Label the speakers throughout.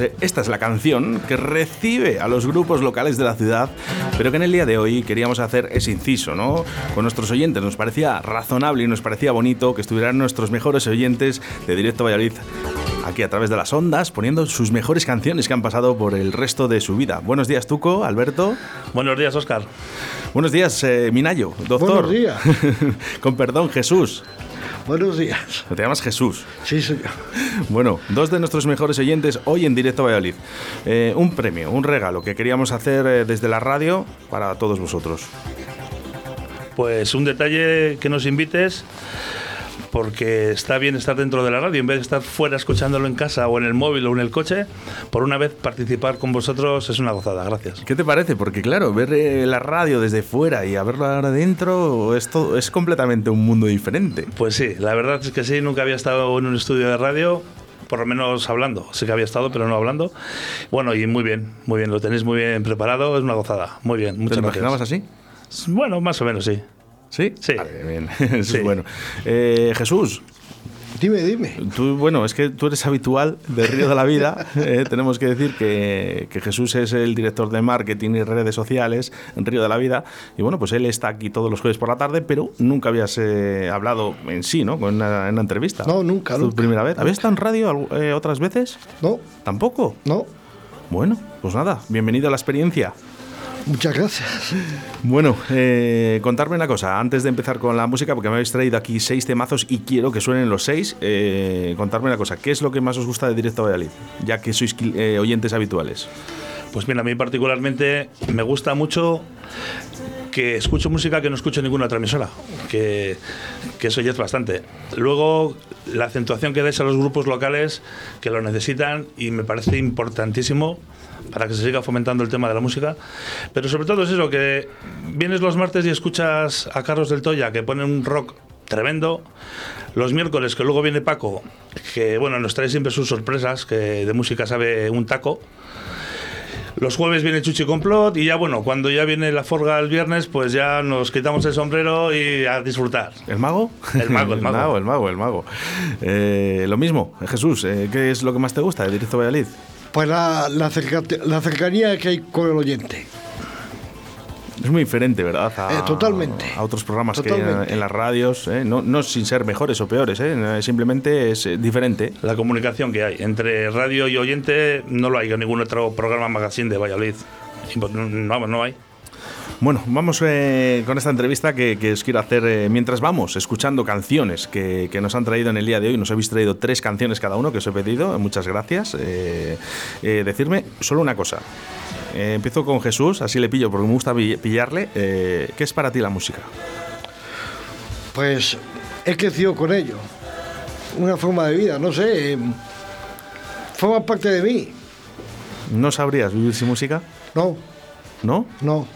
Speaker 1: Esta es la canción que recibe a los grupos locales de la ciudad, pero que en el día de hoy queríamos hacer ese inciso, ¿no? Con nuestros oyentes nos parecía razonable y nos parecía bonito que estuvieran nuestros mejores oyentes de Directo Valladolid aquí a través de las ondas, poniendo sus mejores canciones que han pasado por el resto de su vida. Buenos días, Tuco, Alberto.
Speaker 2: Buenos días, Oscar.
Speaker 1: Buenos días, eh, Minayo, doctor.
Speaker 3: Buenos días.
Speaker 1: Con perdón, Jesús.
Speaker 3: Buenos días.
Speaker 1: Te llamas Jesús.
Speaker 3: Sí, señor.
Speaker 1: Bueno, dos de nuestros mejores oyentes hoy en directo a Valladolid. Eh, un premio, un regalo que queríamos hacer eh, desde la radio para todos vosotros.
Speaker 2: Pues un detalle que nos invites porque está bien estar dentro de la radio, en vez de estar fuera escuchándolo en casa o en el móvil o en el coche, por una vez participar con vosotros es una gozada, gracias.
Speaker 1: ¿Qué te parece? Porque claro, ver eh, la radio desde fuera y a verla ahora dentro es, todo, es completamente un mundo diferente.
Speaker 2: Pues sí, la verdad es que sí, nunca había estado en un estudio de radio, por lo menos hablando. Sí que había estado, pero no hablando. Bueno, y muy bien, muy bien, lo tenéis muy bien preparado, es una gozada. Muy bien, muchas
Speaker 1: ¿Te lo
Speaker 2: gracias.
Speaker 1: imaginabas así?
Speaker 2: Bueno, más o menos sí.
Speaker 1: ¿Sí?
Speaker 2: Sí.
Speaker 1: Vale, bien. Eso
Speaker 2: Sí.
Speaker 1: es bueno. Eh, Jesús,
Speaker 3: Dime, dime.
Speaker 1: Tú, bueno, es que tú eres habitual de Río de la Vida. eh, tenemos que decir que, que Jesús es el director de marketing y redes sociales en Río de la Vida. Y bueno, pues él está aquí todos los jueves por la tarde, pero nunca habías eh, hablado en sí, ¿no? Con una, en una entrevista.
Speaker 3: No, nunca,
Speaker 1: ¿Es tu primera vez? ¿Habías estado en radio eh, otras veces?
Speaker 3: No,
Speaker 1: ¿Tampoco?
Speaker 3: no.
Speaker 1: Bueno, pues nada, bienvenido a la experiencia.
Speaker 3: Muchas gracias.
Speaker 1: Bueno, eh, contarme una cosa, antes de empezar con la música, porque me habéis traído aquí seis temazos y quiero que suenen los seis, eh, contarme una cosa, ¿qué es lo que más os gusta de Directo Valladolid? Ya que sois eh, oyentes habituales.
Speaker 2: Pues mira, a mí particularmente me gusta mucho que escucho música que no escucho en ninguna otra emisora, que, que eso ya es bastante. Luego, la acentuación que dais a los grupos locales que lo necesitan y me parece importantísimo para que se siga fomentando el tema de la música. Pero sobre todo es eso, que vienes los martes y escuchas a Carlos del Toya, que pone un rock tremendo. Los miércoles, que luego viene Paco, que bueno, nos trae siempre sus sorpresas, que de música sabe un taco. Los jueves viene Chuchi Complot y ya bueno, cuando ya viene la forga el viernes, pues ya nos quitamos el sombrero y a disfrutar.
Speaker 1: ¿El mago?
Speaker 2: El mago, el mago.
Speaker 1: el mago, el mago. Eh, lo mismo, Jesús, eh, ¿qué es lo que más te gusta de Directo Valladolid?
Speaker 3: Pues la, la, cerca- la cercanía que hay con el oyente.
Speaker 1: Es muy diferente, ¿verdad? A,
Speaker 3: Eh, totalmente.
Speaker 1: A otros programas que hay en,
Speaker 3: Totalmente.
Speaker 1: en las radios, ¿eh? no, no sin ser mejores o peores, ¿eh? simplemente es eh, diferente.
Speaker 2: La comunicación que hay entre radio y oyente no lo hay en ningún otro programa magazine de Valladolid. Vamos, no hay.
Speaker 1: Bueno, vamos eh, con esta entrevista que, que os quiero hacer eh, mientras vamos escuchando canciones que, que nos han traído en el día de hoy. Nos habéis traído tres canciones cada uno que os he pedido. Muchas gracias. Eh, eh, decirme solo una cosa. Empiezo con Jesús, así le pillo porque me gusta pi- pillarle. ¿Qué es para ti la música?
Speaker 3: Pues he crecido con ello. Una forma de vida, no sé. eh, forma parte de mí.
Speaker 1: ¿No sabrías vivir sin música?
Speaker 3: No,
Speaker 1: ¿No?
Speaker 3: no.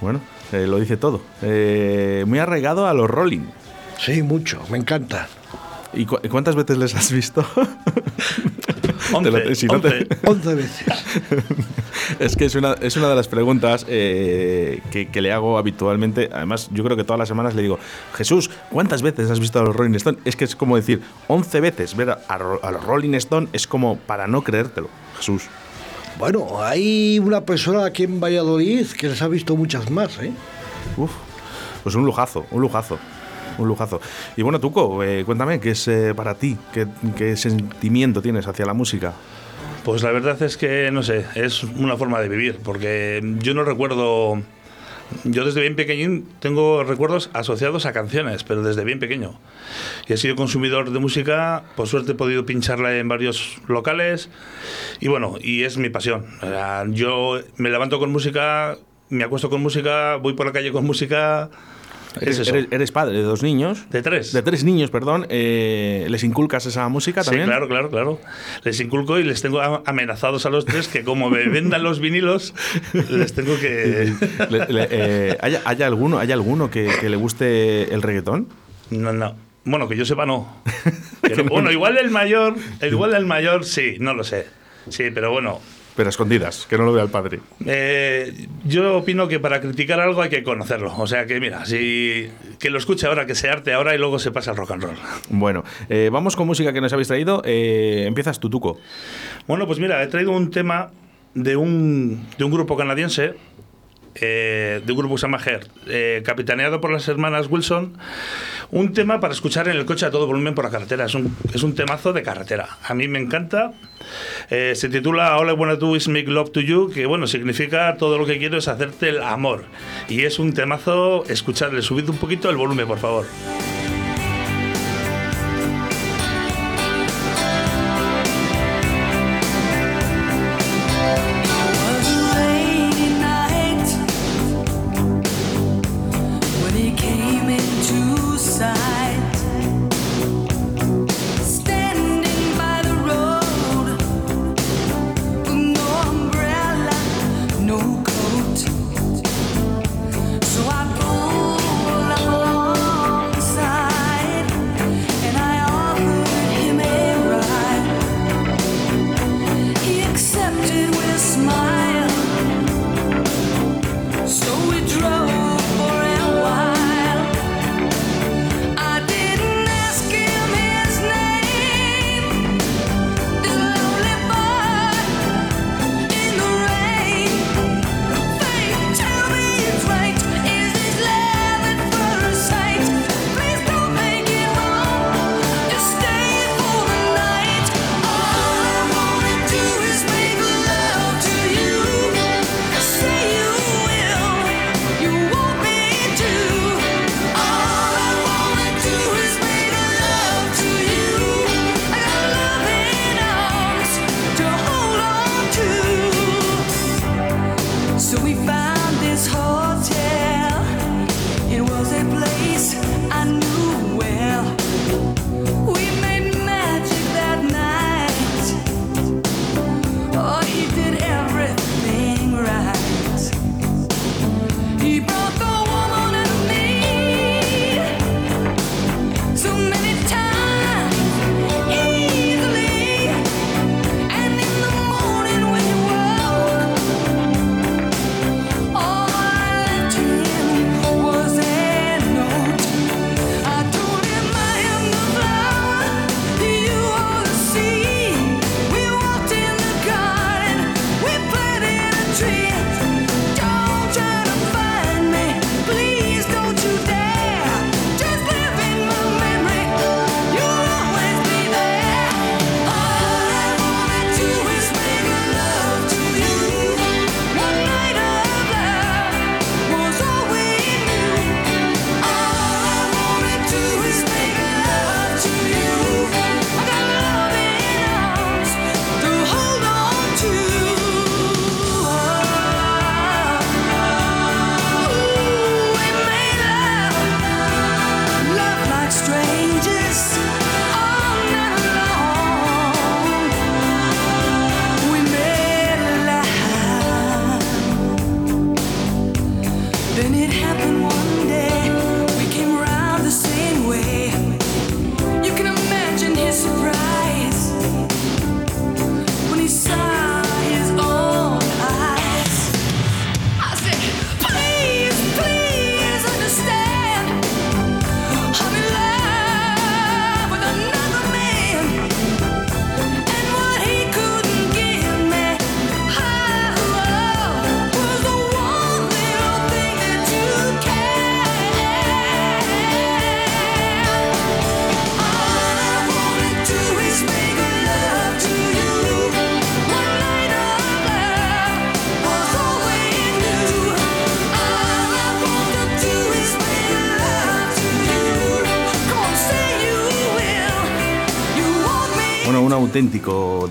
Speaker 1: Bueno, eh, lo dice todo. Eh, muy arraigado a los Rolling.
Speaker 3: Sí, mucho. Me encanta.
Speaker 1: ¿Y cu- cuántas veces les has visto?
Speaker 2: Once,
Speaker 1: si no te-
Speaker 2: once.
Speaker 3: 11 veces.
Speaker 1: Es que es una, es una de las preguntas eh, que, que le hago habitualmente. Además, yo creo que todas las semanas le digo, Jesús, ¿cuántas veces has visto a los Rolling Stone? Es que es como decir, 11 veces ver a, a los Rolling Stone es como para no creértelo, Jesús.
Speaker 3: Bueno, hay una persona aquí en Valladolid que les ha visto muchas más, ¿eh?
Speaker 1: Uf, pues un lujazo, un lujazo. Un lujazo. Y bueno, Tuco, eh, cuéntame, ¿qué es eh, para ti? ¿Qué, ¿Qué sentimiento tienes hacia la música?
Speaker 2: Pues la verdad es que, no sé, es una forma de vivir, porque yo no recuerdo... Yo desde bien pequeñín tengo recuerdos asociados a canciones, pero desde bien pequeño. Y he sido consumidor de música, por suerte he podido pincharla en varios locales y bueno, y es mi pasión. Yo me levanto con música, me acuesto con música, voy por la calle con música. Es
Speaker 1: Eres,
Speaker 2: eso.
Speaker 1: eres- eres padre de dos niños.
Speaker 2: De tres.
Speaker 1: De tres niños, perdón. eh, ¿Les inculcas esa música
Speaker 2: Sí,
Speaker 1: también?
Speaker 2: claro, claro, claro. Les inculco y les tengo amenazados a los tres que como me vendan los vinilos, les tengo que...
Speaker 1: Le- le- eh, ¿hay, hay alguno, ¿Hay alguno que, que le guste el reggaetón?
Speaker 2: No, no. Bueno, que yo sepa, no. No- bueno, igual el mayor, igual el mayor, sí, no lo sé. Sí, pero bueno,
Speaker 1: Pero a escondidas, que no lo vea el padre.
Speaker 4: Eh, yo opino que para criticar algo hay que conocerlo. O sea que, mira, si que lo escuche ahora, que se arte ahora y luego se pasa al rock and roll.
Speaker 1: Bueno, eh, vamos con música que nos habéis traído. Eh, empiezas tu Tuco.
Speaker 4: Bueno, pues mira, he traído un tema de un, de un grupo canadiense eh, de un grupo que se llama Her, eh, capitaneado por las hermanas Wilson, un tema para escuchar en el coche a todo volumen por la carretera. Es un, es un temazo de carretera. A mí me encanta. Eh, se titula All I Wanna Do Is Make Love to You, que bueno, significa todo lo que quiero es hacerte el amor. Y es un temazo, escucharle, subid un poquito el volumen, por favor.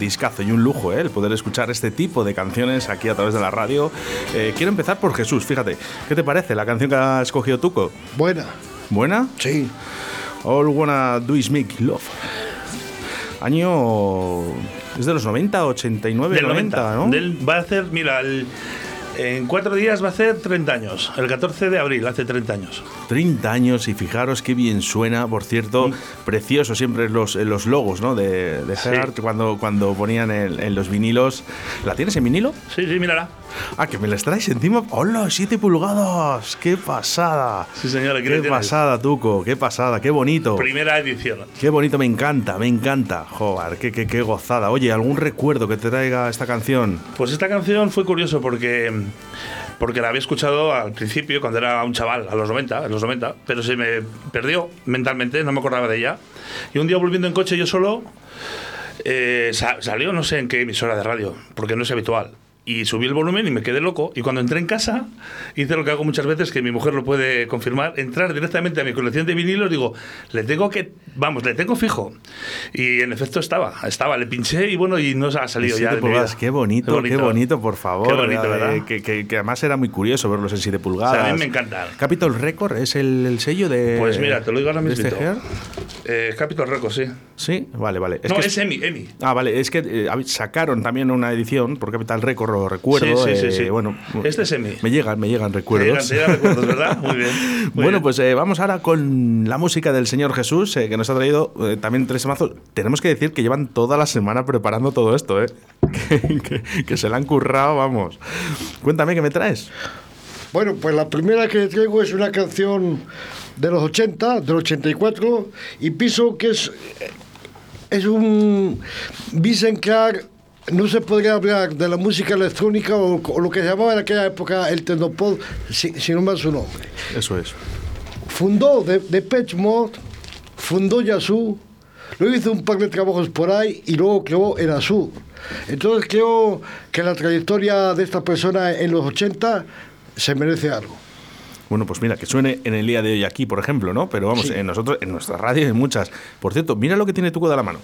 Speaker 1: Discazo y un lujo, ¿eh? El poder escuchar este tipo de canciones aquí a través de la radio. Eh, quiero empezar por Jesús, fíjate. ¿Qué te parece la canción que ha escogido Tuco?
Speaker 3: Buena,
Speaker 1: ¿Buena?
Speaker 3: sí.
Speaker 1: All Wanna Do Is Make Love. Año. ¿Es de los 90, 89,
Speaker 4: Del
Speaker 1: 90,
Speaker 4: 90.
Speaker 1: ¿no?
Speaker 4: Del- va a hacer, mira, el,
Speaker 2: En cuatro días va a hacer 30 años. El 14 de abril hace 30 años.
Speaker 1: 30 años y fijaros qué bien suena, por cierto, precioso siempre los, los logos ¿no? de, de
Speaker 2: Mm. Sí.
Speaker 1: Gerard cuando, cuando ponían en, en los vinilos. ¿La tienes en vinilo?
Speaker 2: Sí, sí, mírala.
Speaker 1: Ah, que me las traes encima. ¡Hola! ¡7 pulgadas! ¡Qué pasada!
Speaker 2: Sí, señor, aquí lo
Speaker 1: ¡Qué pasada, Tuco! ¡Qué pasada! ¡Qué bonito!
Speaker 2: Primera edición.
Speaker 1: Qué bonito, me encanta, me encanta. Joder, qué, qué, qué gozada. Oye, ¿algún recuerdo que te traiga esta canción?
Speaker 2: Pues esta canción fue curioso porque, porque la había escuchado al principio, cuando era un chaval, a los 90, en los 90, pero se me perdió mentalmente, no me acordaba de ella. Y un día volviendo en coche yo solo, eh, sa- salió no sé en qué emisora de radio, porque no es habitual. Y subí el volumen y me quedé loco. Y cuando entré en casa, hice lo que hago muchas veces, que mi mujer lo puede confirmar, entrar directamente a mi colección de vinilos, digo, le tengo que, vamos, le tengo fijo. Y en efecto estaba, estaba, le pinché y bueno, y no se ha salido ya. De mi vida.
Speaker 1: qué bonito, qué bonito, por favor.
Speaker 2: Qué bonito,
Speaker 1: Eh,
Speaker 2: ¿verdad?
Speaker 1: Que, que- que además era muy curioso verlos en 7 pulgadas.
Speaker 2: O sea, a mí me encantan.
Speaker 1: Capitol Record es el, el sello de.
Speaker 2: Pues mira, te lo digo ahora mismo. Eh, Capitol Records, sí.
Speaker 1: Sí, vale, vale.
Speaker 2: no,
Speaker 1: que
Speaker 2: es Emi, Emi.
Speaker 1: Ah, vale, es que eh, sacaron también una edición por Capital Record, lo recuerdo.
Speaker 2: Sí, sí, sí,
Speaker 1: eh,
Speaker 2: sí.
Speaker 1: Bueno,
Speaker 2: Este es Emi.
Speaker 1: Me llegan, me llegan recuerdos.
Speaker 2: llegan- te llegan recuerdos, ¿verdad? Muy bien. muy
Speaker 1: bueno,
Speaker 2: bien.
Speaker 1: pues eh, vamos ahora con la música del Señor Jesús, eh, que nos ha traído eh, también tres mazos. Tenemos que decir que llevan toda la semana preparando todo esto, ¿eh? que, que- que se la han currado, vamos. Cuéntame, ¿qué me traes?
Speaker 5: Bueno, pues la primera que traigo es una canción de los 80, del 84, y pienso que es, es un Vincent Clark, no se podría hablar de la música electrónica o, o lo que se llamaba en aquella época el Tecnopod, si, si no más su nombre.
Speaker 1: Eso es.
Speaker 5: Fundó de, de Mode, fundó Yazoo, luego hizo un par de trabajos por ahí y luego creó el Azul. Entonces creo que la trayectoria de esta persona en los 80 se merece algo.
Speaker 1: Bueno, pues mira, que suene en el día de hoy aquí, por ejemplo, ¿no? Pero vamos,
Speaker 5: Sí.
Speaker 1: en nosotros, en nuestra radio hay muchas. Por cierto, mira lo que tiene Tuco de la mano.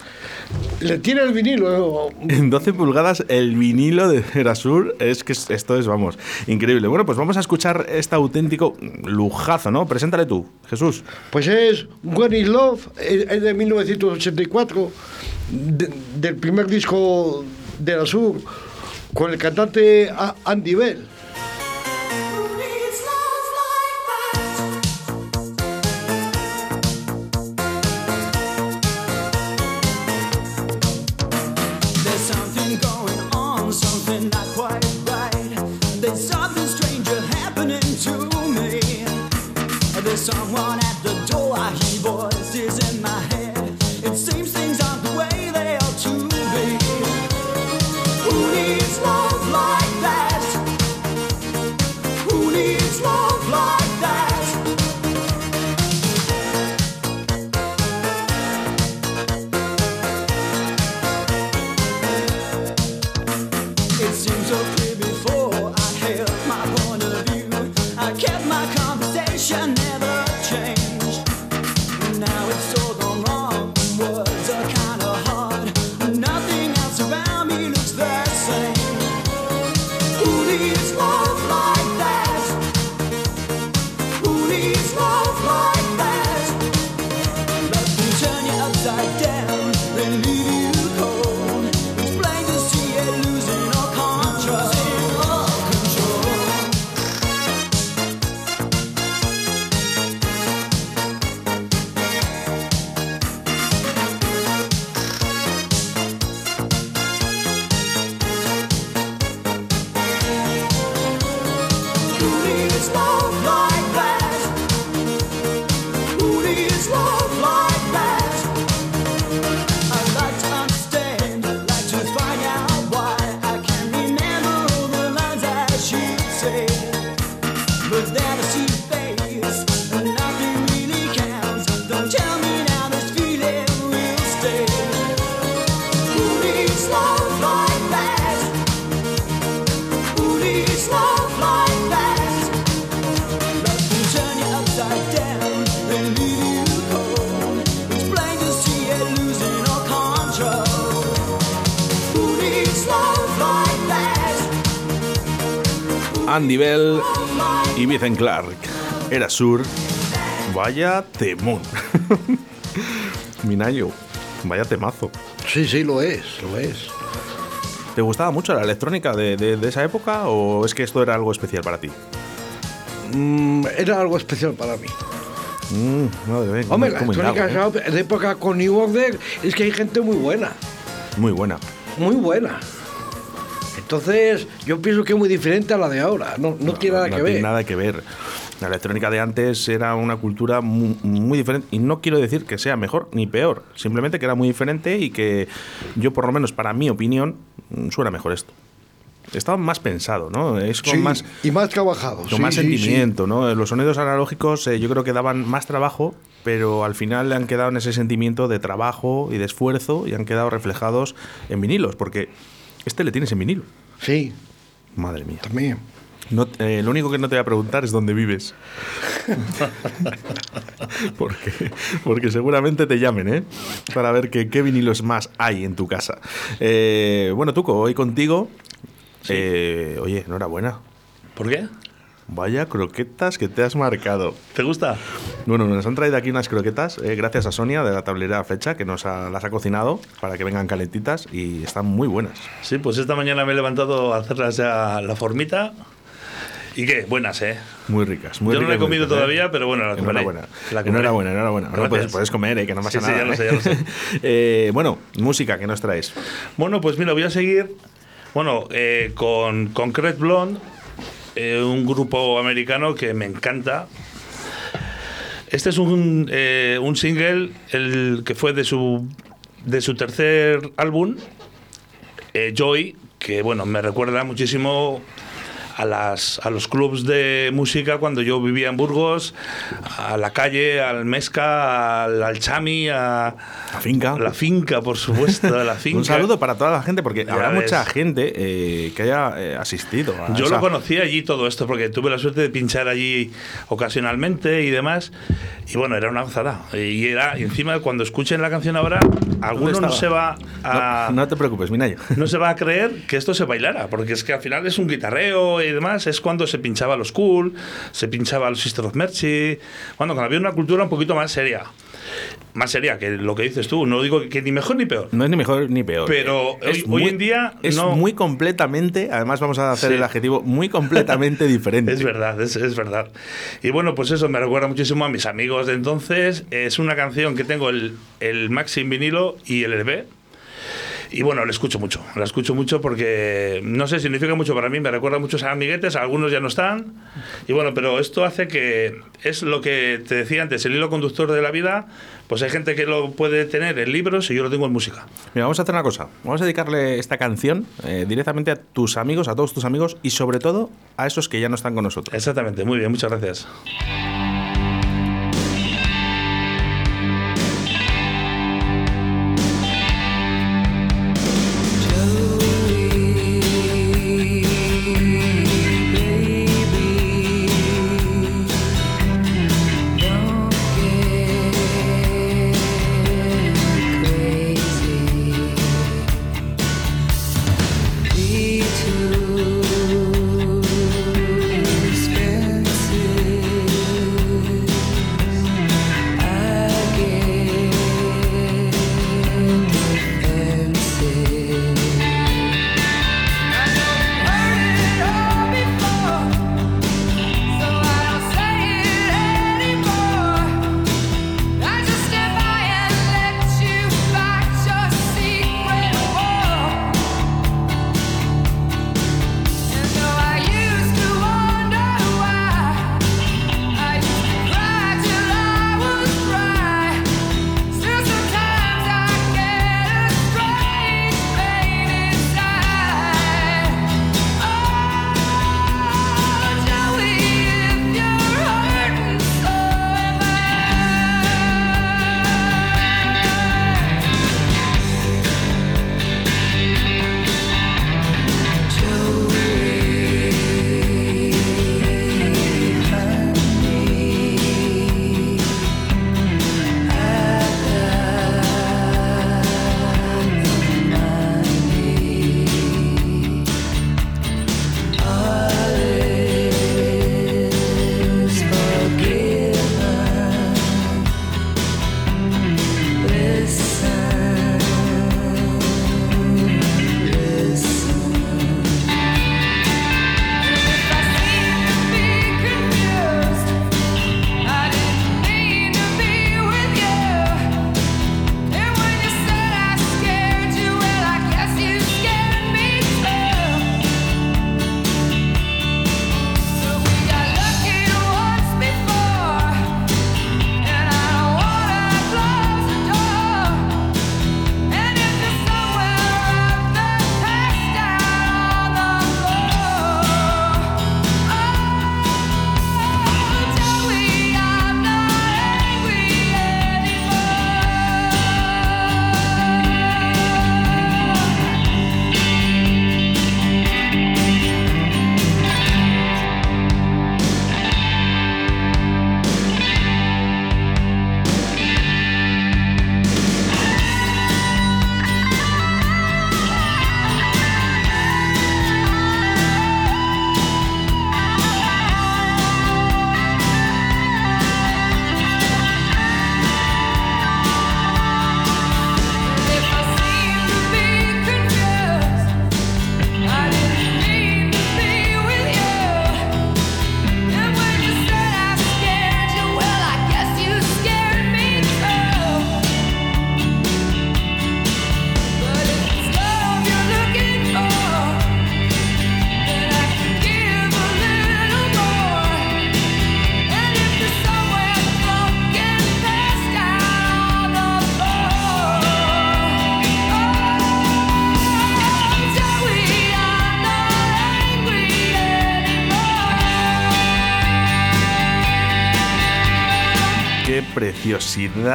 Speaker 5: Le tiene el vinilo. eh,
Speaker 1: En 12 pulgadas el vinilo de Erasur es que es- esto es, vamos, increíble. Bueno, pues vamos a escuchar este auténtico lujazo, ¿no? Preséntale tú, Jesús.
Speaker 5: Pues es When is Love, es es de 1984, de- del primer disco de Azul, con el cantante Andy Bell.
Speaker 1: Erasur. Vaya temón. Minayo. Vaya temazo.
Speaker 5: Sí, sí, lo es, lo es.
Speaker 1: ¿Te gustaba mucho la electrónica de, de- de esa época o es que esto era algo especial para ti?
Speaker 3: Mm, era algo especial para mí.
Speaker 1: Mm, madre mía,
Speaker 3: Hombre, la electrónica
Speaker 1: ¿eh?
Speaker 3: de época con New Order es que hay gente muy buena,
Speaker 1: Muy buena.
Speaker 3: muy buena. Entonces, yo pienso que es muy diferente a la de ahora. No, no, tiene nada
Speaker 1: no
Speaker 3: que
Speaker 1: tiene
Speaker 3: ver.
Speaker 1: nada que ver. La electrónica de antes era una cultura mu- muy, diferente y no quiero decir que sea mejor ni peor, simplemente que era muy diferente y que yo por lo menos para mi opinión mm, suena mejor esto. Estaba más pensado, ¿no? Es con
Speaker 3: Sí,
Speaker 1: más
Speaker 3: y más trabajado.
Speaker 1: con
Speaker 3: sí,
Speaker 1: más
Speaker 3: sí.
Speaker 1: sentimiento, ¿no? Los sonidos analógicos eh, yo creo que daban más trabajo, pero al final le han quedado en ese sentimiento de trabajo y de esfuerzo y han quedado reflejados en vinilos, porque este le tienes en vinilo.
Speaker 3: Sí,
Speaker 1: Madre mía.
Speaker 3: también.
Speaker 1: No, eh, lo único que no te voy a preguntar es dónde vives. porque, porque seguramente te llamen, ¿eh? Para ver que- qué vinilos más hay en tu casa. Eh, bueno, Tuco, hoy contigo. eh, oye, enhorabuena.
Speaker 2: ¿Por qué?
Speaker 1: Vaya croquetas que te has marcado.
Speaker 2: ¿Te gusta?
Speaker 1: Bueno, nos han traído aquí unas croquetas, eh, gracias a Sonia de la tablera Flecha, que nos ha- las ha cocinado para que vengan calentitas y están muy buenas.
Speaker 2: Sí, pues esta mañana me he levantado a hacerlas ya la formita. ¿Y qué? Buenas, ¿eh?
Speaker 1: Muy ricas, muy
Speaker 2: Yo no la he comido
Speaker 1: ricas, ¿eh?
Speaker 2: todavía, pero bueno, la comeré.
Speaker 1: Enhorabuena.
Speaker 2: La comeré.
Speaker 1: enhorabuena, enhorabuena. Bueno, puedes, puedes comer, eh, que no pasa
Speaker 2: Sí, sí,
Speaker 1: nada.
Speaker 2: ya lo sé, ya lo sé.
Speaker 1: Eh, bueno, música que nos traes.
Speaker 2: Bueno, pues mira, voy a seguir bueno, eh, con Concrete Blonde, un grupo americano que me encanta. Este es un, un single el que fue de su, de su tercer álbum, Joy, que bueno, me recuerda muchísimo a, las, a los clubs de música cuando yo vivía en Burgos, a la calle, al Mesca, al, al Chami, a
Speaker 1: La finca.
Speaker 2: la finca, por supuesto, a la finca.
Speaker 1: Un saludo para toda la gente, porque
Speaker 2: Ya
Speaker 1: habrá
Speaker 2: ves.
Speaker 1: mucha gente eh, que haya eh, asistido. a
Speaker 2: Yo
Speaker 1: esa-
Speaker 2: lo conocí allí todo esto porque tuve la suerte de pinchar allí ocasionalmente y demás. Y bueno, era una gozada. Y era, y encima, cuando escuchen la canción ahora, alguno no se va a.
Speaker 1: No, no te preocupes, Minayo.
Speaker 2: no se va a creer que esto se bailara, porque es que al final es un guitarreo y demás. Es cuando se pinchaba los cool, se pinchaba los Sister of Mercy, cuando había una cultura un poquito más seria. Más seria que lo que dices tú. No digo que ni mejor ni peor.
Speaker 1: No es ni mejor ni peor.
Speaker 2: Pero
Speaker 1: Es
Speaker 2: hoy- hoy en día
Speaker 1: Es
Speaker 2: no-
Speaker 1: muy completamente, además vamos a hacer
Speaker 2: Sí.
Speaker 1: el adjetivo, muy completamente diferente.
Speaker 2: Es verdad, es, es verdad. Y bueno, pues eso me recuerda muchísimo a mis amigos de entonces. Es una canción que tengo el, el Maxi en vinilo y el LP. Y bueno, la escucho mucho, la escucho mucho porque, no sé, significa mucho para mí, me recuerda a muchos amiguetes, algunos ya no están. Y bueno, pero esto hace que, es lo que te decía antes, el hilo conductor de la vida, pues hay gente que lo puede tener en libros y yo lo tengo en música.
Speaker 1: Mira, vamos a hacer una cosa. Vamos a dedicarle esta canción eh, directamente a tus amigos, a todos tus amigos y sobre todo a esos que ya no están con nosotros.
Speaker 2: Exactamente, muy bien, muchas gracias.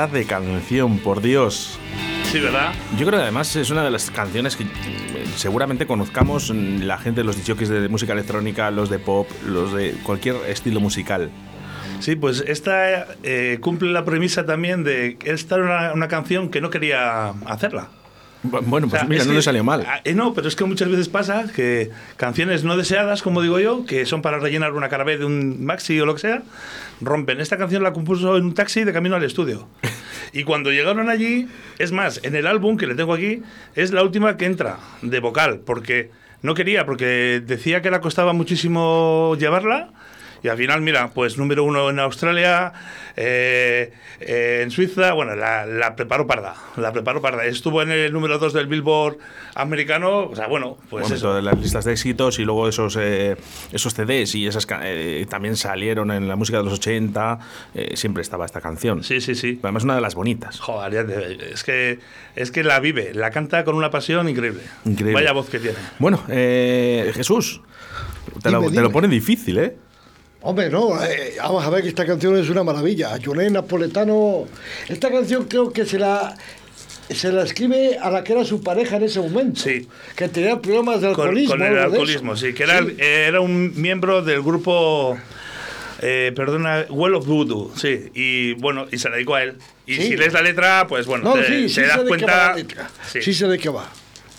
Speaker 1: De canción, por Dios.
Speaker 2: Sí, ¿verdad?
Speaker 1: Yo creo que además es una de las canciones que eh, seguramente conozcamos mm, la gente, los disjockeys de música electrónica, los de pop, los de cualquier estilo musical.
Speaker 2: Sí, pues esta eh, cumple la premisa también de que esta era una, una canción que no quería hacerla.
Speaker 1: Bu- Bueno,
Speaker 2: O
Speaker 1: pues
Speaker 2: sea,
Speaker 1: mira, no
Speaker 2: que-
Speaker 1: le salió mal.
Speaker 2: eh, no, pero es que muchas veces pasa que canciones no deseadas, como digo yo, que son para rellenar una cara B de un maxi o lo que sea, rompen. Esta canción la compuso en un taxi de camino al estudio. Y cuando llegaron allí, es más, en el álbum que le tengo aquí, es la última que entra de vocal, porque no quería, porque decía que le costaba muchísimo llevarla. Y al final, mira, pues número uno en Australia, eh, eh, en Suiza, bueno, la, la preparó parda, la preparó parda. Estuvo en el número dos del Billboard americano, o sea, bueno, pues
Speaker 1: Bueno,
Speaker 2: eso.
Speaker 1: las listas de éxitos y luego esos eh, esos CDs y esas eh, también salieron en la música de los 80, eh, siempre estaba esta canción.
Speaker 2: Sí, sí, sí.
Speaker 1: Además una de las bonitas.
Speaker 2: Joder, es que, es que la vive, la canta con una pasión increíble.
Speaker 1: Increíble.
Speaker 2: Vaya voz que tiene.
Speaker 1: Bueno, eh, Jesús, te, lo,
Speaker 3: Dime,
Speaker 1: te lo pone difícil, ¿eh?
Speaker 3: Hombre, no, eh, vamos a ver que esta canción es una maravilla. Joné Napoletano, esta canción creo que se la se la escribe a la que era su pareja en ese momento.
Speaker 2: Sí.
Speaker 3: Que tenía problemas de alcoholismo.
Speaker 2: con el alcoholismo, sí, que era,
Speaker 3: Sí.
Speaker 2: eh, era un miembro del grupo, eh, perdona, Well of Voodoo, sí, y bueno, y se la dedicó a él. Y
Speaker 3: Sí.
Speaker 2: si lees la letra, pues bueno,
Speaker 3: No,
Speaker 2: te,
Speaker 3: sí,
Speaker 2: te
Speaker 3: sí
Speaker 2: das cuenta. sí.
Speaker 3: Sí sé de qué va.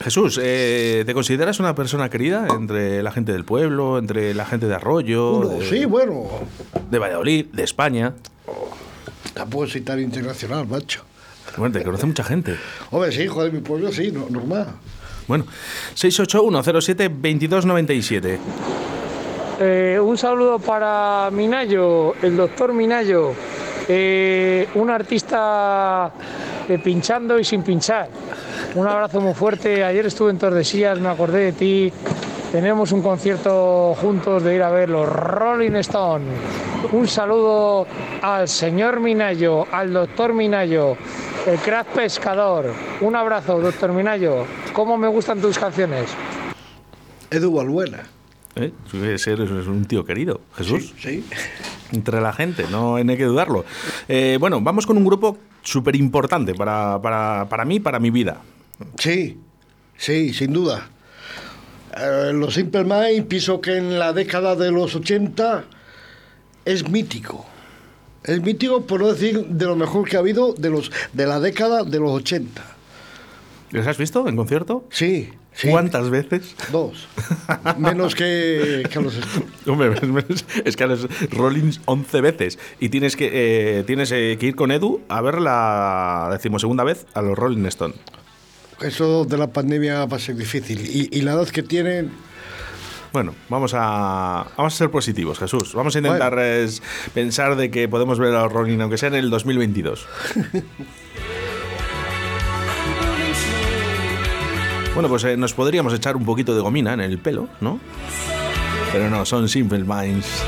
Speaker 1: Jesús, eh, ¿te consideras una persona querida entre la gente del pueblo, entre la gente de Arroyo,
Speaker 3: Uno,
Speaker 1: de,
Speaker 3: sí, bueno,
Speaker 1: de Valladolid, de España?
Speaker 3: tampoco soy tan internacional, macho.
Speaker 1: Bueno, te conoce mucha gente.
Speaker 3: Hombre, sí, joder, mi pueblo sí, no- normal.
Speaker 1: Bueno, 681072297.
Speaker 6: Eh, un saludo para Minayo, el doctor Minayo, eh, un artista eh, pinchando y sin pinchar. Un abrazo muy fuerte. Ayer estuve en Tordesillas, me acordé de ti. Tenemos un concierto juntos de ir a ver los Rolling Stone. Un saludo al señor Minayo, al doctor Minayo, el crack pescador. Un abrazo, doctor Minayo. ¿Cómo me gustan tus canciones?
Speaker 3: Edu Balbuena.
Speaker 1: ¿Eh? Ser es un tío querido, Jesús.
Speaker 3: Sí.
Speaker 1: Entre la gente, no hay que dudarlo. Eh, bueno, vamos con un grupo súper importante para, para, para mí, para mi vida.
Speaker 3: Sí, sí, sin duda. Eh, los Simple Minds pienso que en la década de los 80 es mítico. Es mítico, por no decir de lo mejor que ha habido de, los, de la década de los 80.
Speaker 1: ¿Les has visto en concierto?
Speaker 3: Sí, sí.
Speaker 1: ¿Cuántas veces?
Speaker 3: Dos. Menos que, que los Stones.
Speaker 1: Hombre, es que a los Rollins 11 veces. Y tienes que eh, tienes eh, que ir con Edu a ver la decimosegunda vez a los Rolling Stone.
Speaker 3: Eso de la pandemia va a ser difícil. Y, y la edad que tienen,
Speaker 1: Bueno, vamos a, vamos a ser positivos, Jesús. Vamos a intentar pensar de que podemos ver a los Rolling, aunque sea en el 2022. bueno, pues eh, nos podríamos echar un poquito de gomina en el pelo, ¿no? Pero no, son Simple Minds.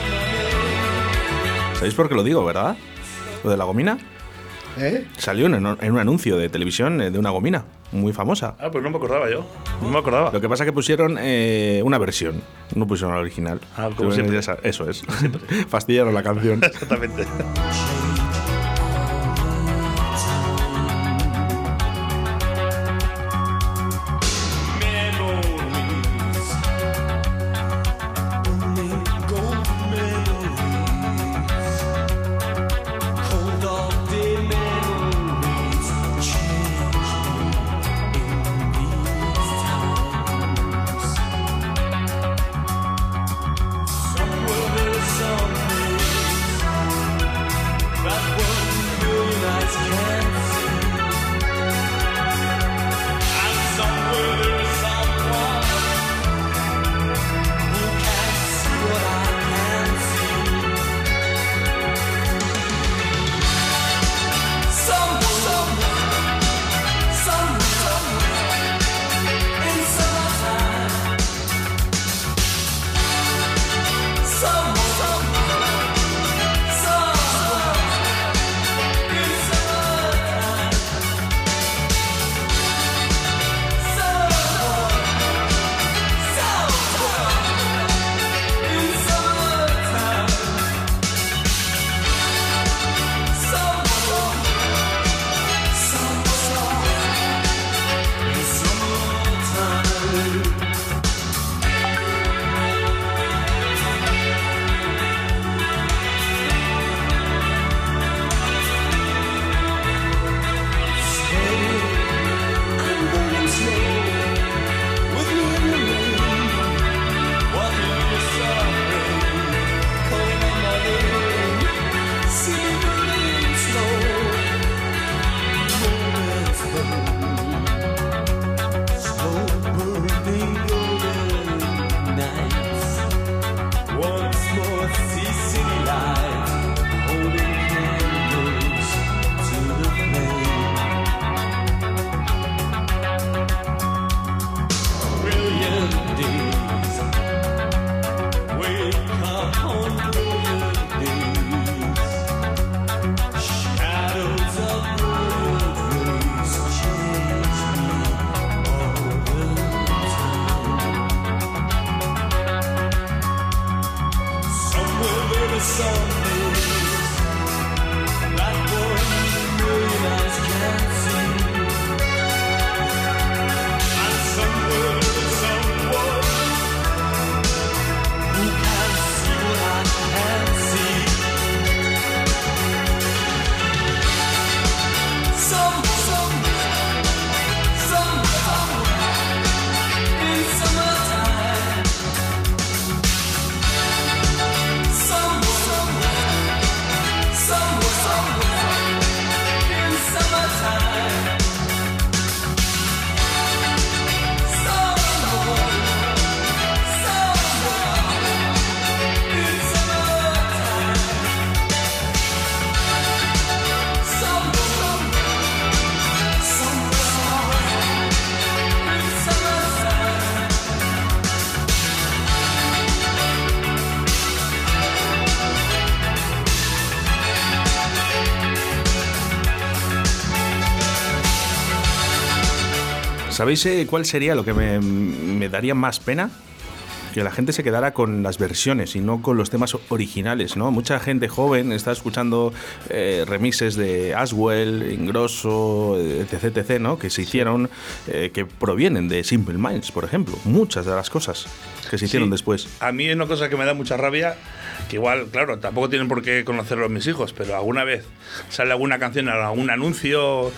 Speaker 1: ¿Sabéis por qué lo digo, verdad? Lo de la gomina.
Speaker 3: ¿eh?
Speaker 1: Salió en, en un anuncio de televisión eh, de una gomina muy famosa.
Speaker 2: Ah, pues no me acordaba yo. No me acordaba.
Speaker 1: Lo que pasa es que pusieron eh, una versión, no pusieron la original.
Speaker 2: Ah, como siempre.
Speaker 1: Eso es. Fastidiaron la canción.
Speaker 2: Exactamente.
Speaker 1: ¿Sabéis eh, cuál sería lo que me, me daría más pena? Que la gente se quedara con las versiones y no con los temas originales, ¿no? Mucha gente joven está escuchando eh, remixes de Aswell, Ingrosso, eh, etc, etc, ¿no? Que se hicieron, eh, que provienen de Simple Minds, por ejemplo. Muchas de las cosas que se hicieron
Speaker 2: Sí.
Speaker 1: después.
Speaker 2: A mí es una cosa que me da mucha rabia, que igual, claro, tampoco tienen por qué conocerlo mis hijos, pero alguna vez sale alguna canción algún anuncio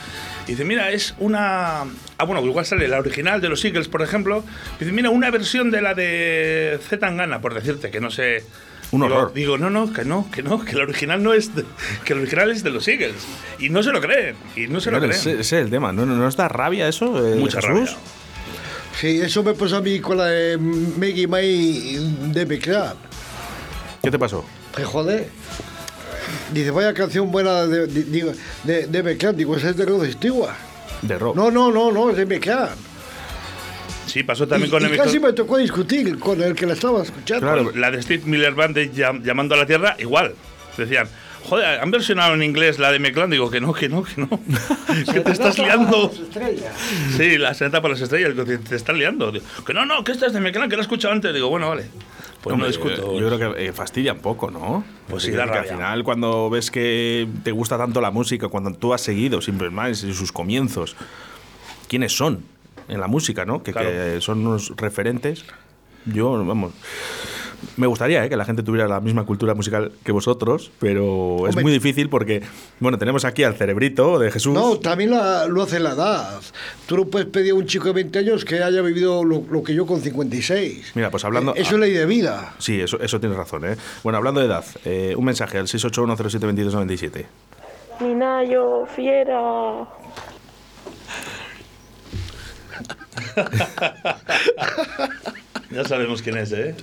Speaker 2: y dice, mira, es una... Ah, bueno, igual sale la original de los Eagles, por ejemplo. y dice, mira, una versión de la de Z Tangana, por decirte, que no sé...
Speaker 1: Un
Speaker 2: digo,
Speaker 1: horror.
Speaker 2: Digo, no, no, que no, que no, que la original no es de, que la original es de los Eagles. Y no se lo creen, y no se lo creen.
Speaker 1: ese, ese es el tema. ¿No, no, no os da rabia eso, eh,
Speaker 2: Mucha
Speaker 1: Jesús?
Speaker 2: rabia.
Speaker 3: Sí, eso me pasó a mí con la de Maggie May de Meclán.
Speaker 1: ¿Qué te pasó?
Speaker 3: Que joder. Dice, vaya canción buena de, de, digo, de, de. Digo, esa es de Rod Stewart.
Speaker 1: De rock.
Speaker 3: No, no, no, no, es de Meclán.
Speaker 2: Sí, pasó también
Speaker 3: y,
Speaker 2: con
Speaker 3: y
Speaker 2: el
Speaker 3: casi me tocó discutir con el que la estaba escuchando.
Speaker 1: Claro.
Speaker 2: La de Steve Miller Band de Llam- Llamando a la Tierra, igual. Decían, joder, han versionado en inglés la de Meclán. Digo que no, que no, que no. que te estás liando. Sí, la seneta para las estrellas, te, te estás liando. Digo, que no, no, que esta es de Meclán, que la he escuchado antes. Digo, bueno, vale. Pues
Speaker 1: Hombre,
Speaker 2: no discuto.
Speaker 1: Yo, yo creo que eh, fastidia un poco, ¿no?
Speaker 2: Pues sí,
Speaker 1: Porque
Speaker 2: da
Speaker 1: al
Speaker 2: rabia.
Speaker 1: final, cuando ves que te gusta tanto la música, cuando tú has seguido Simple Minds y sus comienzos, ¿quiénes son en la música, no? Que,
Speaker 2: Claro.
Speaker 1: que son unos referentes. Yo, vamos. Me gustaría eh, que la gente tuviera la misma cultura musical que vosotros, pero es muy difícil porque, bueno, tenemos aquí al cerebrito de Jesús.
Speaker 3: No, también la- lo hace la edad. Tú no puedes pedir a un chico de 20 años que haya vivido lo, lo que yo con 56.
Speaker 1: Mira, pues hablando-
Speaker 3: Eh, Eso es ley de vida.
Speaker 1: Sí, eso, eso tienes razón, ¿eh? Bueno, hablando de edad, eh, un mensaje al 681072297.
Speaker 7: Minayo, fiera.
Speaker 2: Ya sabemos quién es, ¿eh?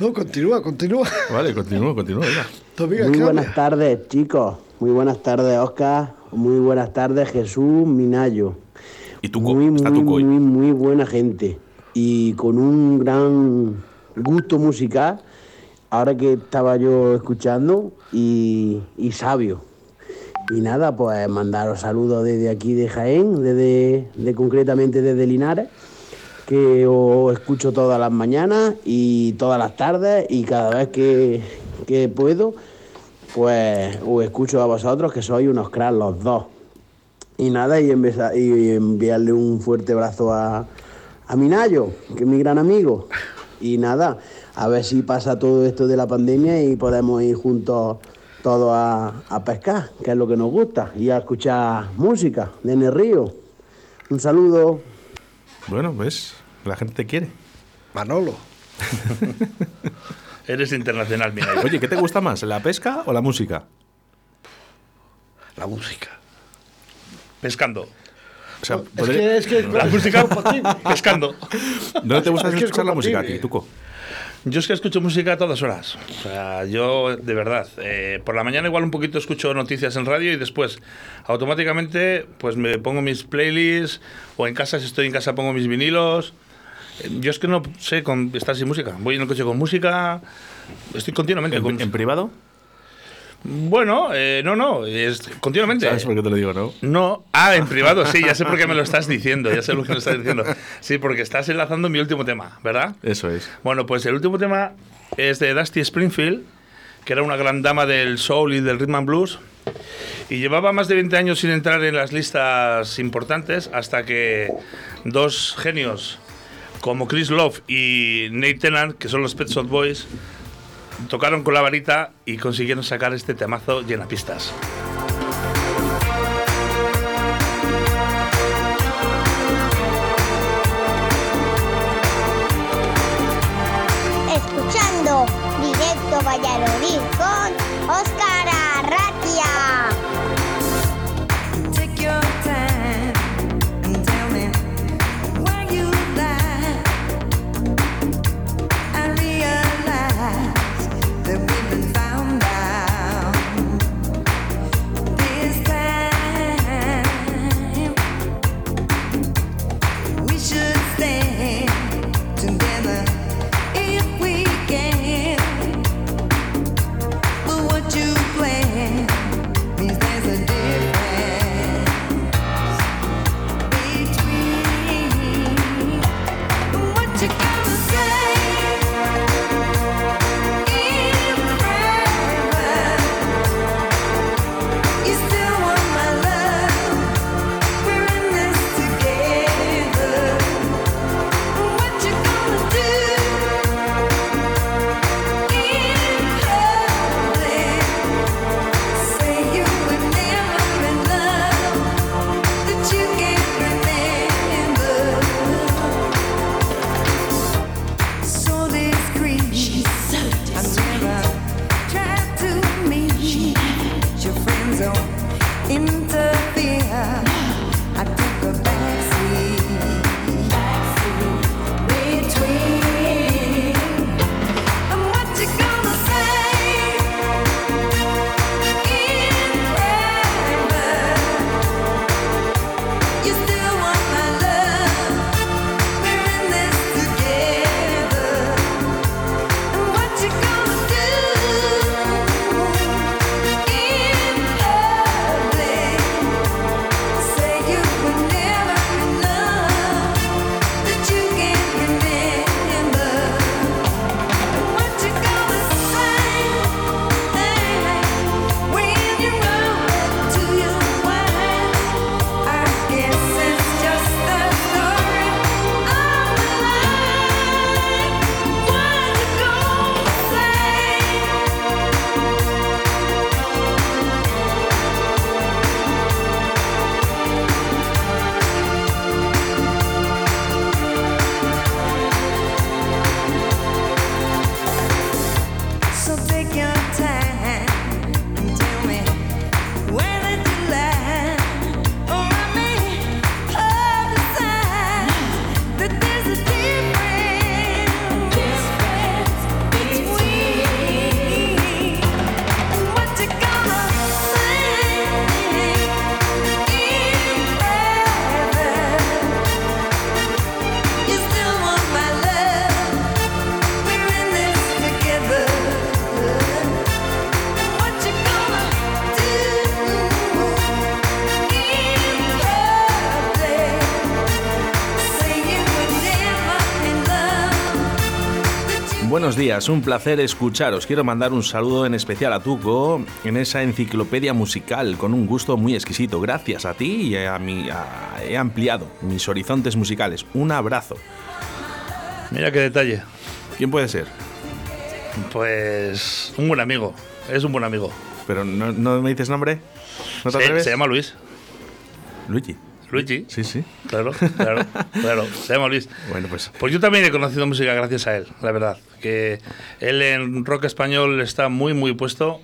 Speaker 3: No, continúa, continúa.
Speaker 1: Vale, venga.
Speaker 3: Todavía
Speaker 8: Muy
Speaker 3: cambia.
Speaker 8: buenas tardes, chicos. Muy buenas tardes, Oscar. Muy buenas tardes, Jesús Minayo.
Speaker 1: Y Tuco,
Speaker 8: muy,
Speaker 1: está
Speaker 8: muy,
Speaker 1: hoy.
Speaker 8: muy, muy buena gente. Y con un gran gusto musical, ahora que estaba yo escuchando, y, y sabio. Y nada, pues mandaros saludos desde aquí de Jaén, desde, de, concretamente desde Linares, que os escucho todas las mañanas y todas las tardes y cada vez que, que puedo, pues os escucho a vosotros, que sois unos cracks los dos. Y nada, y, enviarle un fuerte abrazo a, a Minayo, que es mi gran amigo. Y nada, a ver si pasa todo esto de la pandemia y podemos ir juntos todos a, a pescar, que es lo que nos gusta, y a escuchar música de En el Río. Un saludo.
Speaker 1: Bueno, ves, la gente te quiere.
Speaker 3: Manolo.
Speaker 2: Eres internacional, mira.
Speaker 1: Oye, ¿qué te gusta más, la pesca o la música?
Speaker 3: La música.
Speaker 2: Pescando.
Speaker 1: O sea,
Speaker 3: Es que es que
Speaker 2: La música pescando.
Speaker 1: ¿dónde te gusta
Speaker 3: es que es
Speaker 1: escuchar la música a ti. Tuco?
Speaker 2: Yo es que escucho música a todas horas. O sea, yo, de verdad, eh, por la mañana igual un poquito escucho noticias en radio y después automáticamente pues me pongo mis playlists o en casa, si estoy en casa, pongo mis vinilos. Yo es que no sé con, estar sin música. Voy en el coche con música, estoy continuamente
Speaker 1: ¿En,
Speaker 2: con
Speaker 1: en privado?
Speaker 2: Bueno, eh, no, no, es continuamente.
Speaker 1: ¿Sabes por qué te lo digo, no?
Speaker 2: No, ah, en privado, sí, ya sé por qué me lo estás diciendo, ya sé lo que me estás diciendo. Sí, porque estás enlazando mi último tema, ¿verdad?
Speaker 1: Eso es.
Speaker 2: Bueno, pues el último tema es de Dusty Springfield, que era una gran dama del soul y del rhythm and blues. Y llevaba más de 20 años sin entrar en las listas importantes hasta que dos genios como Chris Love y Nate Tennant, que son los Pet Shop Boys, tocaron con la varita y consiguieron sacar este temazo llena pistas.
Speaker 1: Buenos días, un placer escucharos. Quiero mandar un saludo en especial a Tuco en esa enciclopedia musical con un gusto muy exquisito. Gracias a ti y a mí a- he ampliado mis horizontes musicales. Un abrazo.
Speaker 2: Mira qué detalle.
Speaker 1: ¿Quién puede ser?
Speaker 2: Pues un buen amigo. Es un buen amigo.
Speaker 1: Pero no, no me dices nombre. ¿No te atreves?
Speaker 2: se llama Luis.
Speaker 1: Luigi.
Speaker 2: Luigi.
Speaker 1: Sí, sí.
Speaker 2: Claro, claro, claro. Se llama Luis.
Speaker 1: Bueno, pues
Speaker 2: Pues yo también he conocido música gracias a él, la verdad. Que él en rock español está muy, muy puesto.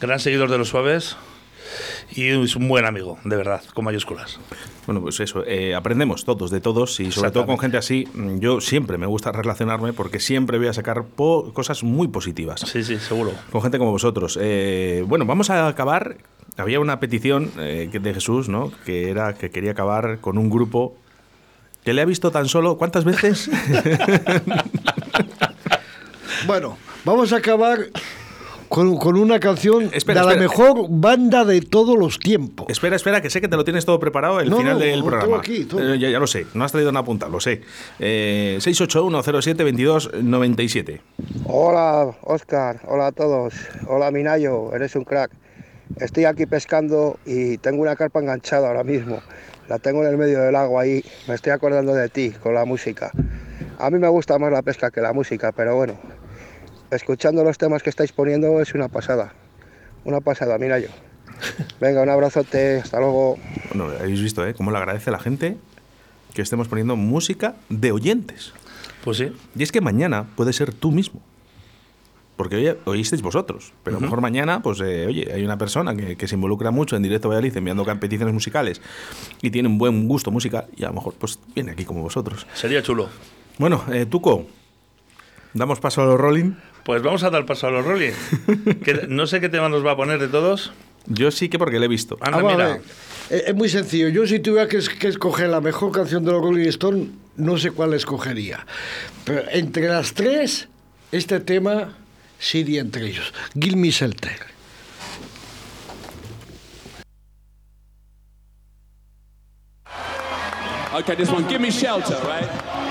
Speaker 2: Gran seguidor de los suaves. Y es un buen amigo, de verdad, con mayúsculas.
Speaker 1: Bueno, pues eso, eh, aprendemos todos de todos y sobre todo con gente así, mm, yo siempre me gusta relacionarme porque siempre voy a sacar po- cosas muy positivas.
Speaker 2: Sí, sí, seguro.
Speaker 1: Con gente como vosotros. Eh, bueno, vamos a acabar. Había una petición eh, de Jesús, ¿no? Que era que quería acabar con un grupo que le ha visto tan solo. ¿Cuántas veces?
Speaker 3: Bueno, vamos a acabar con, con una canción
Speaker 1: Espera,
Speaker 3: de la
Speaker 1: espera.
Speaker 3: mejor banda de todos los tiempos.
Speaker 1: espera, espera, que sé que te lo tienes todo preparado el
Speaker 3: No,
Speaker 1: final
Speaker 3: no,
Speaker 1: del
Speaker 3: lo tengo
Speaker 1: programa.
Speaker 3: aquí, todo.
Speaker 1: Eh, ya, ya lo sé, no has traído una punta, lo sé. Eh, 681-07-22-97.
Speaker 9: Hola, Oscar. Hola a todos. Hola, Minayo. Eres un crack. Estoy aquí pescando y tengo una carpa enganchada ahora mismo. La tengo en el medio del agua ahí. Me estoy acordando de ti con la música. A mí me gusta más la pesca que la música, pero bueno, escuchando los temas que estáis poniendo es una pasada. Una pasada, Minayo. Venga, un abrazote. Hasta luego.
Speaker 1: Bueno, habéis visto, ¿eh? Cómo le agradece a la gente que estemos poniendo música de oyentes.
Speaker 2: Pues sí.
Speaker 1: Y es que mañana puede ser tú mismo. Porque hoy oísteis vosotros, pero a lo mejor mañana, pues eh, oye, hay una persona que, que se involucra mucho en directo Valladolid enviando competiciones musicales y tiene un buen gusto musical y a lo mejor pues viene aquí como vosotros.
Speaker 2: Sería chulo.
Speaker 1: Bueno, eh, Tuco, damos paso a los rolling.
Speaker 2: Pues vamos a dar paso a los Rolling. Que no sé qué tema nos va a poner de todos.
Speaker 1: Yo sí que porque le he visto.
Speaker 2: Anda,
Speaker 3: Vamos a
Speaker 2: mira.
Speaker 3: ver, eh, Es muy sencillo. Yo si tuviera que, es- que escoger la mejor canción de los Rolling Stones, no sé cuál escogería. Pero entre las tres, este tema sí iría entre ellos. Me Shelter.
Speaker 10: Okay, this one, give me shelter, right?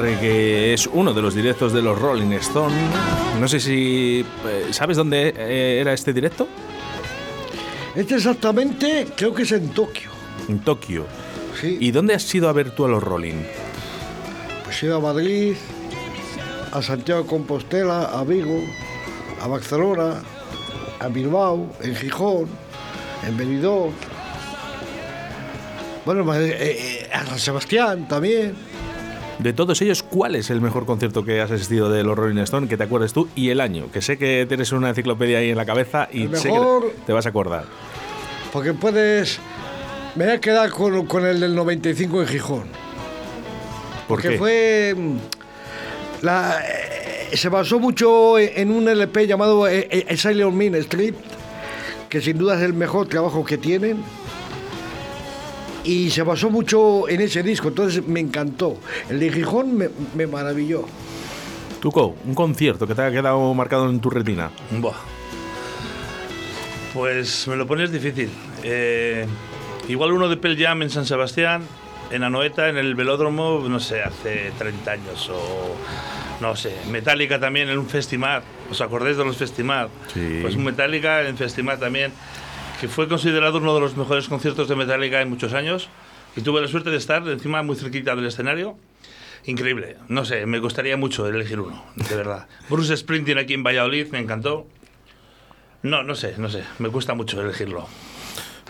Speaker 1: Que es uno de los directos de los Rolling Stone. No sé si eh, sabes dónde eh, era este directo.
Speaker 3: Este exactamente creo que es en Tokio.
Speaker 1: En Tokio.
Speaker 3: Sí.
Speaker 1: ¿Y dónde has ido a ver tú a los Rolling?
Speaker 3: Pues he ido a Madrid, a Santiago de Compostela, a Vigo, a Barcelona, a Bilbao, en Gijón, en Benidorm. Bueno, eh, a San Sebastián también.
Speaker 1: De todos ellos, ¿cuál es el mejor concierto que has asistido de los Rolling Stone que te acuerdes tú y el año? Que sé que tienes una enciclopedia ahí en la cabeza y sé que te vas a acordar.
Speaker 3: Porque puedes. Me voy a quedar con, con el del 95 en Gijón.
Speaker 1: ¿Por
Speaker 3: Porque
Speaker 1: qué?
Speaker 3: fue. mm, La, eh, se basó mucho en en un LP llamado eh, eh, Silent Mean Street, que sin duda es el mejor trabajo que tienen. Y se basó mucho en ese disco, entonces me encantó. El de Gijón me, me maravilló.
Speaker 1: Tuco, un concierto que te haya quedado marcado en tu retina.
Speaker 2: Buah. Pues me lo pones difícil. Eh, igual uno de Pearl Jam en San Sebastián, en Anoeta, en el velódromo, no sé, hace 30 años o no sé. Metallica también en un festival. ¿Os acordáis de los festimar?
Speaker 1: Sí.
Speaker 2: Pues un Metallica en festival también, que fue considerado uno de los mejores conciertos de Metallica en muchos años. Y tuve la suerte de estar encima muy cerquita del escenario. Increíble. No sé, me gustaría mucho elegir uno, de verdad. Bruce Springsteen aquí en Valladolid me encantó. No, no sé, no sé. Me cuesta mucho elegirlo.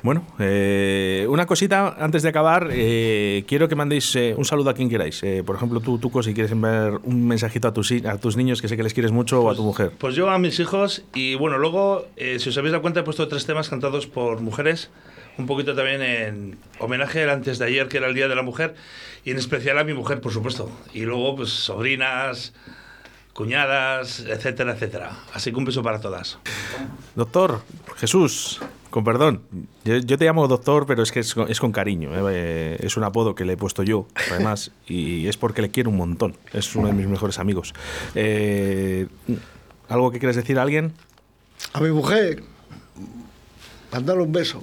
Speaker 1: Bueno, eh, una cosita antes de acabar. eh, quiero que mandéis eh, un saludo a quien queráis. Por ejemplo, tú, Tuco, si quieres enviar un mensajito a tus, a tus niños que sé que les quieres mucho o a tu mujer.
Speaker 2: Pues yo a mis hijos y bueno, luego, si os habéis dado cuenta, he puesto tres temas cantados por mujeres. Un poquito también en homenaje al antes de ayer, que era el Día de la Mujer, y en especial a mi mujer, por supuesto. Y luego, pues, sobrinas, cuñadas, etcétera, etcétera. Así que un beso para todas.
Speaker 1: Doctor, Jesús, con perdón. Yo, yo te llamo doctor, pero es que es, con- es con cariño. eh, Es un apodo que le he puesto yo, además, y es porque le quiero un montón. Es uno de mis mejores amigos. Eh, ¿Algo que quieres decir a alguien?
Speaker 3: A mi mujer, mandarle un beso.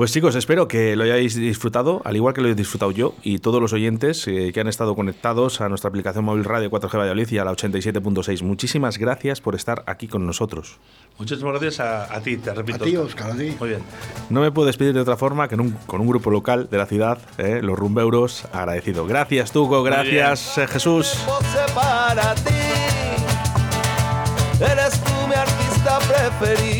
Speaker 1: Pues chicos, espero que lo hayáis disfrutado, al igual que lo he disfrutado yo y todos los oyentes eh, que han estado conectados a nuestra aplicación móvil Radio 4G Valladolid y a la 87.6. Muchísimas gracias por estar aquí con nosotros.
Speaker 2: Muchísimas gracias a, a ti, te repito.
Speaker 3: A ti, Óscar, a ti.
Speaker 2: Muy bien.
Speaker 1: No me puedo despedir de otra forma que un- con un grupo local de la ciudad, eh, los Rumbeuros, agradecido. Gracias, Tuco, gracias, eh, Jesús.
Speaker 11: para ti. Eres tú mi artista preferido.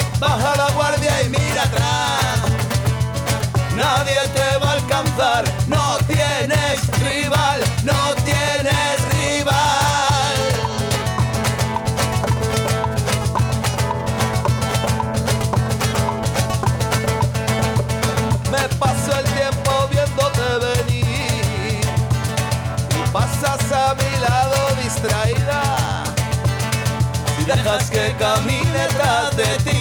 Speaker 11: Baja la guardia y mira atrás. Nadie te va a alcanzar. No tienes rival. No tienes rival. Me paso el tiempo viéndote venir y pasas a mi lado distraída. Si dejas que camine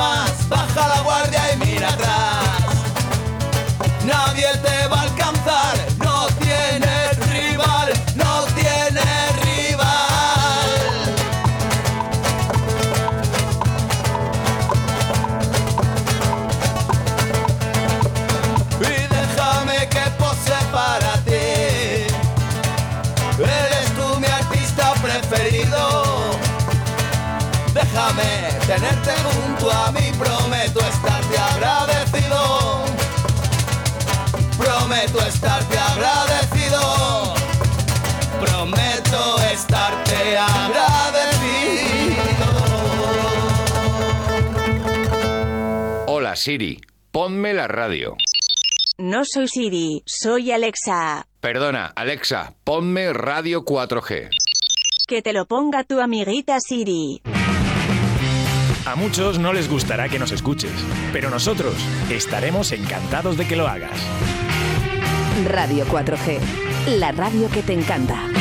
Speaker 11: Baja la guardia y mira atrás. Nadie te va a mí, prometo estarte agradecido. Prometo estarte agradecido. Prometo estarte agradecido.
Speaker 12: Hola Siri, ponme la radio.
Speaker 13: No soy Siri, soy Alexa.
Speaker 12: Perdona, Alexa, ponme radio 4G.
Speaker 13: Que te lo ponga tu amiguita Siri.
Speaker 14: A muchos no les gustará que nos escuches, pero nosotros estaremos encantados de que lo hagas.
Speaker 15: Radio 4G, la radio que te encanta.